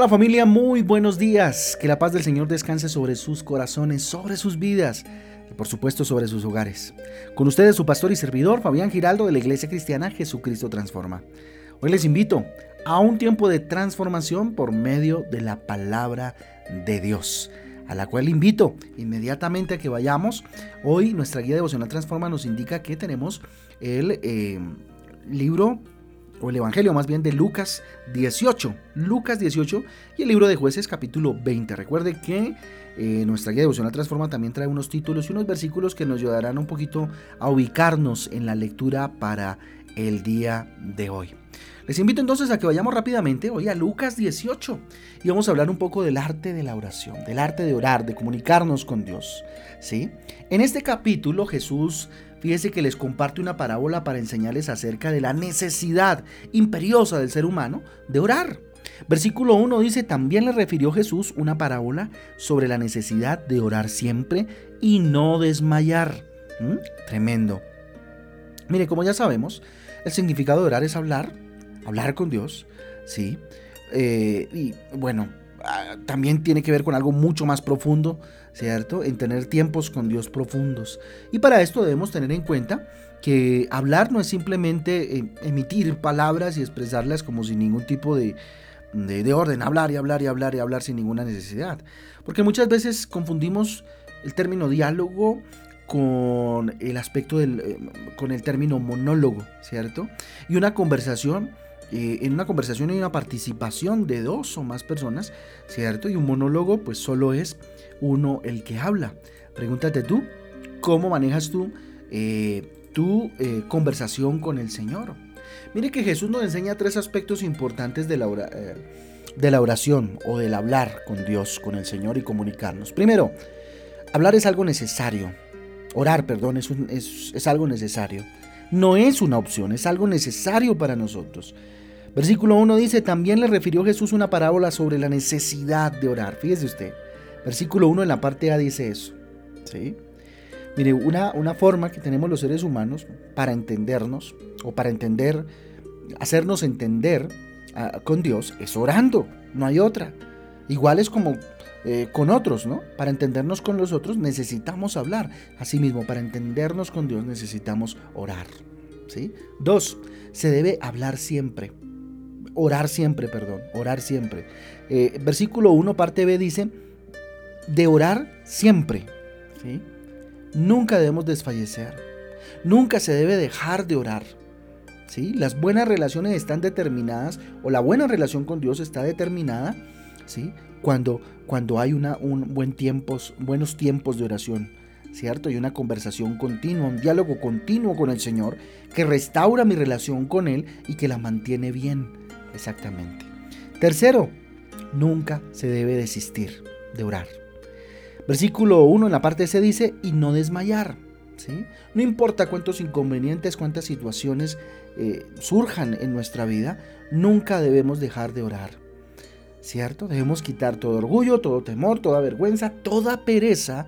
Hola familia, muy buenos días. Que la paz del Señor descanse sobre sus corazones, sobre sus vidas y por supuesto sobre sus hogares. Con ustedes su pastor y servidor Fabián Giraldo de la Iglesia Cristiana Jesucristo Transforma. Hoy les invito a un tiempo de transformación por medio de la palabra de Dios a la cual invito inmediatamente a que vayamos. Hoy nuestra guía devocional Transforma nos indica que tenemos el eh, libro o el Evangelio más bien de Lucas 18, Lucas 18 y el libro de jueces capítulo 20. Recuerde que eh, nuestra guía devocional Transforma también trae unos títulos y unos versículos que nos ayudarán un poquito a ubicarnos en la lectura para el día de hoy. Les invito entonces a que vayamos rápidamente hoy a Lucas 18 y vamos a hablar un poco del arte de la oración, del arte de orar, de comunicarnos con Dios. ¿sí? En este capítulo Jesús Fíjese que les comparte una parábola para enseñarles acerca de la necesidad imperiosa del ser humano de orar. Versículo 1 dice, también le refirió Jesús una parábola sobre la necesidad de orar siempre y no desmayar. ¿Mm? Tremendo. Mire, como ya sabemos, el significado de orar es hablar, hablar con Dios, ¿sí? Eh, y bueno, también tiene que ver con algo mucho más profundo, ¿cierto? En tener tiempos con Dios profundos. Y para esto debemos tener en cuenta que hablar no es simplemente eh, emitir palabras y expresarlas como sin ningún tipo de, de, orden, hablar y hablar y hablar y hablar sin ninguna necesidad. Porque muchas veces confundimos el término diálogo con el aspecto del, eh, con el término monólogo, ¿cierto? Y una conversación eh, en una conversación hay una participación de dos o más personas, ¿cierto? Y un monólogo pues solo es uno el que habla. Pregúntate tú, ¿cómo manejas tú eh, tu eh, conversación con el Señor? Mire que Jesús nos enseña tres aspectos importantes de la, de la oración o del hablar con Dios, con el Señor y comunicarnos. Primero, hablar es algo necesario. Orar, perdón, es, es, es algo necesario. No es una opción, es algo necesario para nosotros. Versículo 1 dice, también le refirió Jesús una parábola sobre la necesidad de orar. Fíjese usted, versículo 1 en la parte A dice eso. ¿sí? Mire, una, una forma que tenemos los seres humanos para entendernos o para entender, hacernos entender ah, con Dios es orando, no hay otra. Igual es como eh, con otros, ¿no? Para entendernos con los otros necesitamos hablar. Asimismo, para entendernos con Dios necesitamos orar. ¿sí? Dos, se debe hablar siempre orar siempre, perdón, orar siempre. Eh, versículo 1, parte B dice, de orar siempre. ¿sí? Nunca debemos desfallecer. Nunca se debe dejar de orar. ¿sí? Las buenas relaciones están determinadas, o la buena relación con Dios está determinada, ¿sí? cuando, cuando hay una, un buen tiempos, buenos tiempos de oración. ¿cierto? Y una conversación continua, un diálogo continuo con el Señor que restaura mi relación con Él y que la mantiene bien. Exactamente. Tercero, nunca se debe desistir de orar. Versículo 1 en la parte C dice, y no desmayar. ¿sí? No importa cuántos inconvenientes, cuántas situaciones eh, surjan en nuestra vida, nunca debemos dejar de orar. ¿Cierto? Debemos quitar todo orgullo, todo temor, toda vergüenza, toda pereza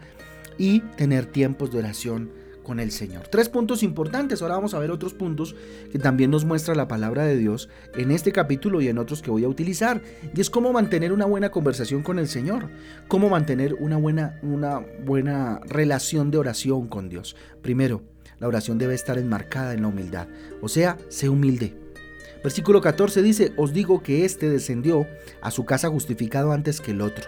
y tener tiempos de oración con el Señor. Tres puntos importantes, ahora vamos a ver otros puntos que también nos muestra la palabra de Dios en este capítulo y en otros que voy a utilizar. Y es cómo mantener una buena conversación con el Señor, cómo mantener una buena, una buena relación de oración con Dios. Primero, la oración debe estar enmarcada en la humildad, o sea, sé humilde. Versículo 14 dice, os digo que éste descendió a su casa justificado antes que el otro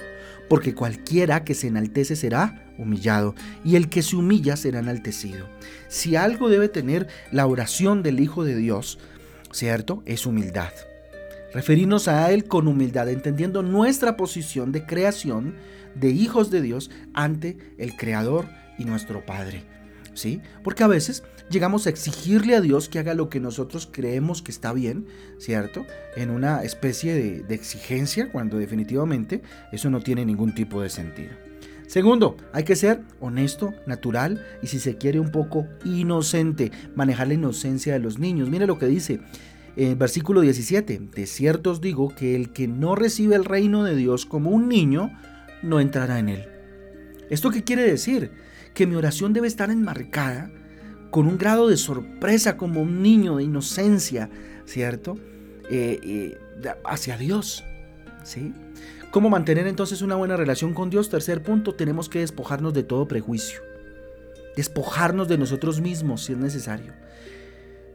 porque cualquiera que se enaltece será humillado, y el que se humilla será enaltecido. Si algo debe tener la oración del Hijo de Dios, ¿cierto? Es humildad. Referirnos a Él con humildad, entendiendo nuestra posición de creación de hijos de Dios ante el Creador y nuestro Padre. ¿Sí? Porque a veces llegamos a exigirle a Dios que haga lo que nosotros creemos que está bien, ¿cierto? En una especie de, exigencia, cuando definitivamente eso no tiene ningún tipo de sentido. Segundo, hay que ser honesto, natural y si se quiere un poco inocente, manejar la inocencia de los niños. Mire lo que dice en versículo 17, de cierto os digo que el que no recibe el reino de Dios como un niño, no entrará en él. ¿Esto qué quiere decir? Que mi oración debe estar enmarcada con un grado de sorpresa como un niño de inocencia, ¿cierto? Eh, eh, hacia Dios. ¿sí? ¿Cómo mantener entonces una buena relación con Dios? Tercer punto, tenemos que despojarnos de todo prejuicio. Despojarnos de nosotros mismos si es necesario.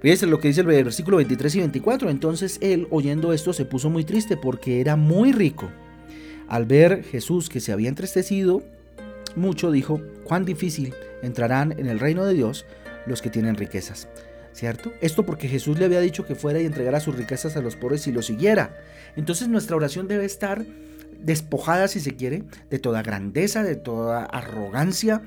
Fíjense lo que dice el versículo 23 y 24. Entonces él, oyendo esto, se puso muy triste porque era muy rico. Al ver Jesús que se había entristecido mucho, dijo, cuán difícil entrarán en el reino de Dios los que tienen riquezas. ¿Cierto? Esto porque Jesús le había dicho que fuera y entregara sus riquezas a los pobres y lo siguiera. Entonces nuestra oración debe estar despojada, si se quiere, de toda grandeza, de toda arrogancia,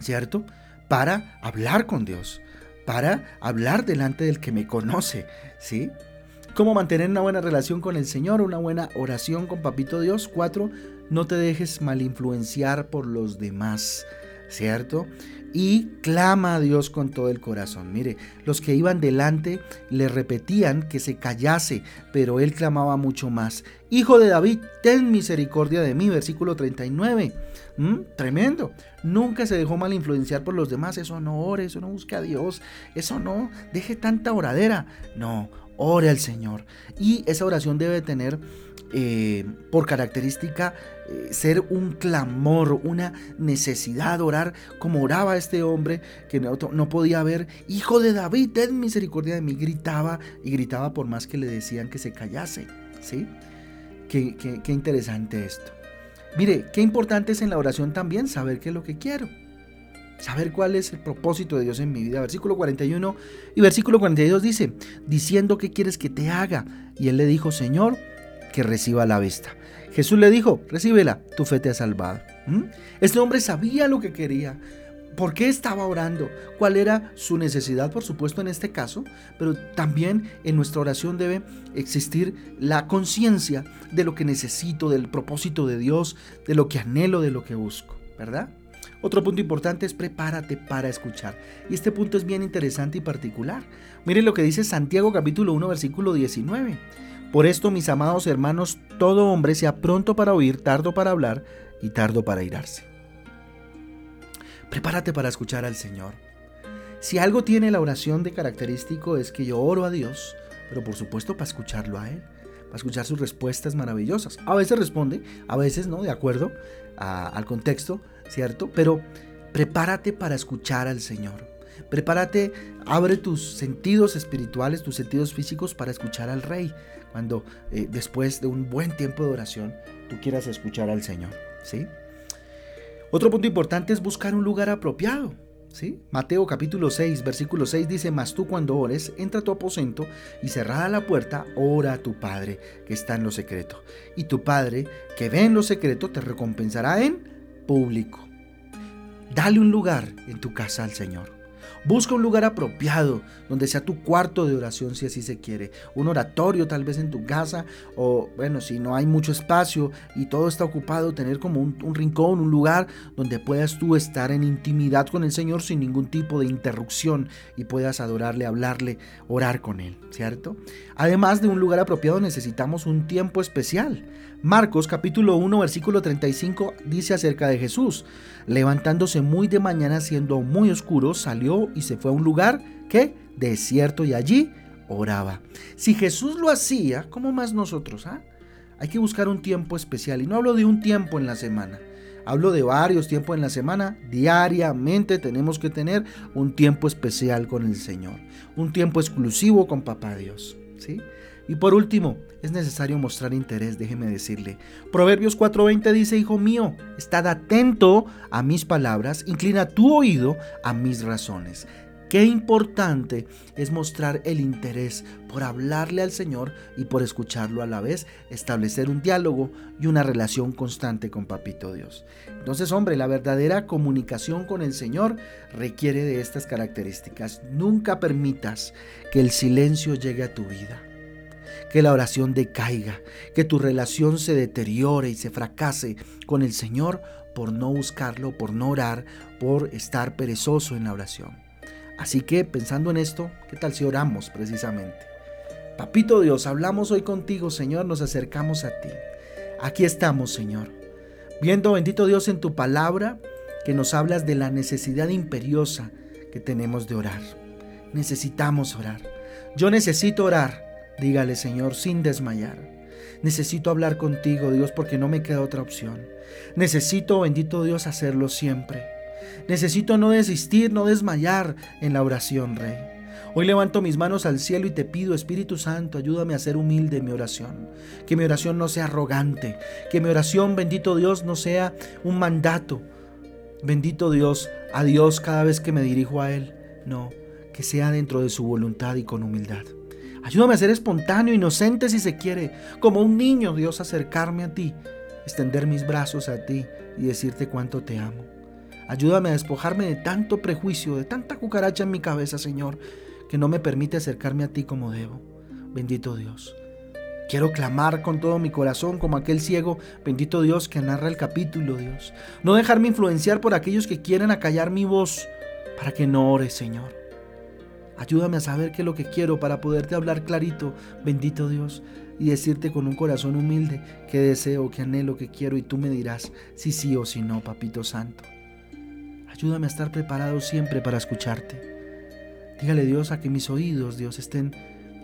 ¿cierto? Para hablar con Dios, para hablar delante del que me conoce, ¿sí? ¿Cómo mantener una buena relación con el Señor? Una buena oración con Papito Dios. Cuatro, no te dejes mal influenciar por los demás, ¿cierto? y clama a Dios con todo el corazón. Mire, los que iban delante le repetían que se callase, pero él clamaba mucho más. Hijo de David, ten misericordia de mí, versículo 39. ¿Mm? Tremendo. Nunca se dejó mal influenciar por los demás. Eso no ore, eso no busque a Dios. Eso no, deje tanta oradera. No, ore al Señor. Y esa oración debe tener eh, por característica eh, ser un clamor, una necesidad, orar como oraba este hombre que no, no, podía ver, hijo de David, ten misericordia de mí, gritaba y gritaba por más que le decían que se callase, ¿sí? Qué, qué, qué interesante esto. Mire, qué importante es en la oración también saber qué es lo que quiero. Saber cuál es el propósito de Dios en mi vida. Versículo 41 y versículo 42 dice, diciendo qué quieres que te haga. Y él le dijo, Señor, reciba la vista. Jesús le dijo, recíbela, tu fe te ha salvado. ¿Mm? Este hombre sabía lo que quería. ¿Por qué estaba orando? ¿Cuál era su necesidad, por supuesto, en este caso? Pero también en nuestra oración debe existir la conciencia de lo que necesito, del propósito de Dios, de lo que anhelo, de lo que busco, ¿verdad? Otro punto importante es prepárate para escuchar. Y este punto es bien interesante y particular. Miren lo que dice Santiago capítulo 1 versículo 19. Por esto, mis amados hermanos, todo hombre sea pronto para oír, tardo para hablar y tardo para irarse. Prepárate para escuchar al Señor. Si algo tiene la oración de característico es que yo oro a Dios, pero por supuesto para escucharlo a Él, para escuchar sus respuestas maravillosas. A veces responde, a veces no, de acuerdo al contexto, ¿cierto? Pero prepárate para escuchar al Señor. Prepárate, abre tus sentidos espirituales, tus sentidos físicos para escuchar al Rey, cuando eh, después de un buen tiempo de oración tú quieras escuchar al Señor. ¿sí? Otro punto importante es buscar un lugar apropiado. ¿sí? Mateo capítulo 6, versículo 6 dice, Mas tú cuando ores, entra a tu aposento y cerrada la puerta, ora a tu Padre que está en lo secreto. Y tu Padre que ve en lo secreto te recompensará en público. Dale un lugar en tu casa al Señor. Busca un lugar apropiado donde sea tu cuarto de oración si así se quiere. Un oratorio tal vez en tu casa o bueno, si no hay mucho espacio y todo está ocupado, tener como un, rincón, un lugar donde puedas tú estar en intimidad con el Señor sin ningún tipo de interrupción y puedas adorarle, hablarle, orar con Él, ¿cierto? Además de un lugar apropiado necesitamos un tiempo especial. Marcos capítulo 1 versículo 35 dice acerca de Jesús, levantándose muy de mañana siendo muy oscuro, salió y se fue a un lugar que desierto y allí oraba. Si Jesús lo hacía, ¿cómo más nosotros? Ah? Hay que buscar un tiempo especial y no hablo de un tiempo en la semana. Hablo de varios tiempos en la semana. Diariamente tenemos que tener un tiempo especial con el Señor. Un tiempo exclusivo con Papá Dios. ¿sí? Y por último, es necesario mostrar interés, déjeme decirle. Proverbios 4:20 dice, Hijo mío, estad atento a mis palabras, inclina tu oído a mis razones. Qué importante es mostrar el interés por hablarle al Señor y por escucharlo a la vez, establecer un diálogo y una relación constante con Papito Dios. Entonces, hombre, la verdadera comunicación con el Señor requiere de estas características. Nunca permitas que el silencio llegue a tu vida que la oración decaiga, que tu relación se deteriore y se fracase con el Señor por no buscarlo, por no orar, por estar perezoso en la oración. Así que pensando en esto, ¿qué tal si oramos precisamente? Papito Dios, hablamos hoy contigo, Señor, nos acercamos a ti. Aquí estamos, Señor. Viendo, bendito Dios, en tu palabra que nos hablas de la necesidad imperiosa que tenemos de orar. Necesitamos orar. Yo necesito orar Dígale, Señor, sin desmayar. Necesito hablar contigo, Dios, porque no me queda otra opción. Necesito, bendito Dios, hacerlo siempre. Necesito no desistir, no desmayar en la oración, Rey. Hoy levanto mis manos al cielo y te pido, Espíritu Santo, ayúdame a ser humilde en mi oración. Que mi oración no sea arrogante. Que mi oración, bendito Dios, no sea un mandato. Bendito Dios, a Dios cada vez que me dirijo a Él. No, que sea dentro de su voluntad y con humildad. Ayúdame a ser espontáneo, inocente si se quiere, como un niño, Dios, acercarme a ti, extender mis brazos a ti y decirte cuánto te amo. Ayúdame a despojarme de tanto prejuicio, de tanta cucaracha en mi cabeza, Señor, que no me permite acercarme a ti como debo. Bendito Dios. Quiero clamar con todo mi corazón como aquel ciego, bendito Dios, que narra el capítulo, Dios. No dejarme influenciar por aquellos que quieren acallar mi voz para que no ore, Señor. Ayúdame a saber qué es lo que quiero para poderte hablar clarito, bendito Dios, y decirte con un corazón humilde que deseo, que anhelo, que quiero, y tú me dirás si sí o si no, Papito Santo. Ayúdame a estar preparado siempre para escucharte. Dígale Dios a que mis oídos, Dios, estén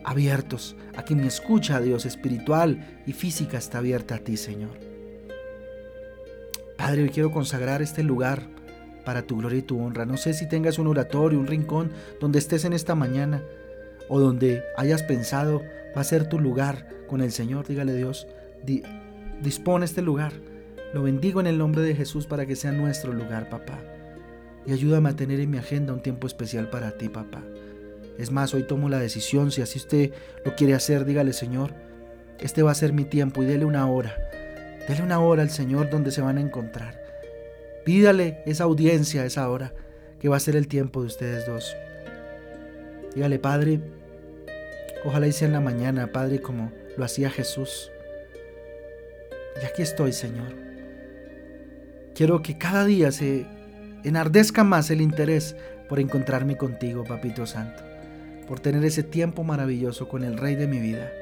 abiertos, a que mi escucha, Dios, espiritual y física está abierta a ti, Señor. Padre, hoy quiero consagrar este lugar para tu gloria y tu honra. No sé si tengas un oratorio, un rincón donde estés en esta mañana o donde hayas pensado va a ser tu lugar con el Señor. Dígale Dios, dispone este lugar. Lo bendigo en el nombre de Jesús para que sea nuestro lugar, papá y ayúdame a tener en mi agenda un tiempo especial para ti, papá. Es más, hoy tomo la decisión, si así usted lo quiere hacer, dígale, Señor, este va a ser mi tiempo y dele una hora. Dele una hora al Señor donde se van a encontrar. Pídale esa audiencia, esa hora, que va a ser el tiempo de ustedes dos. Dígale, Padre, ojalá sea en la mañana, Padre, como lo hacía Jesús. Y aquí estoy, Señor. Quiero que cada día se enardezca más el interés por encontrarme contigo, Papito Santo, por tener ese tiempo maravilloso con el Rey de mi vida.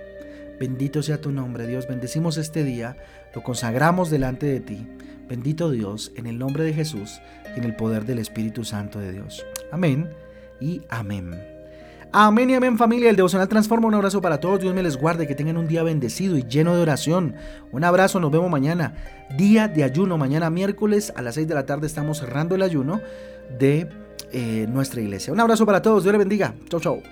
Bendito sea tu nombre, Dios. Bendecimos este día, lo consagramos delante de ti. Bendito Dios, en el nombre de Jesús y en el poder del Espíritu Santo de Dios. Amén y amén. Amén y amén familia, el devocional transforma. Un abrazo para todos, Dios me les guarde, que tengan un día bendecido y lleno de oración. Un abrazo, nos vemos mañana, día de ayuno, mañana miércoles a las 6 de la tarde estamos cerrando el ayuno de eh, nuestra iglesia. Un abrazo para todos, Dios les bendiga. Chau, chau.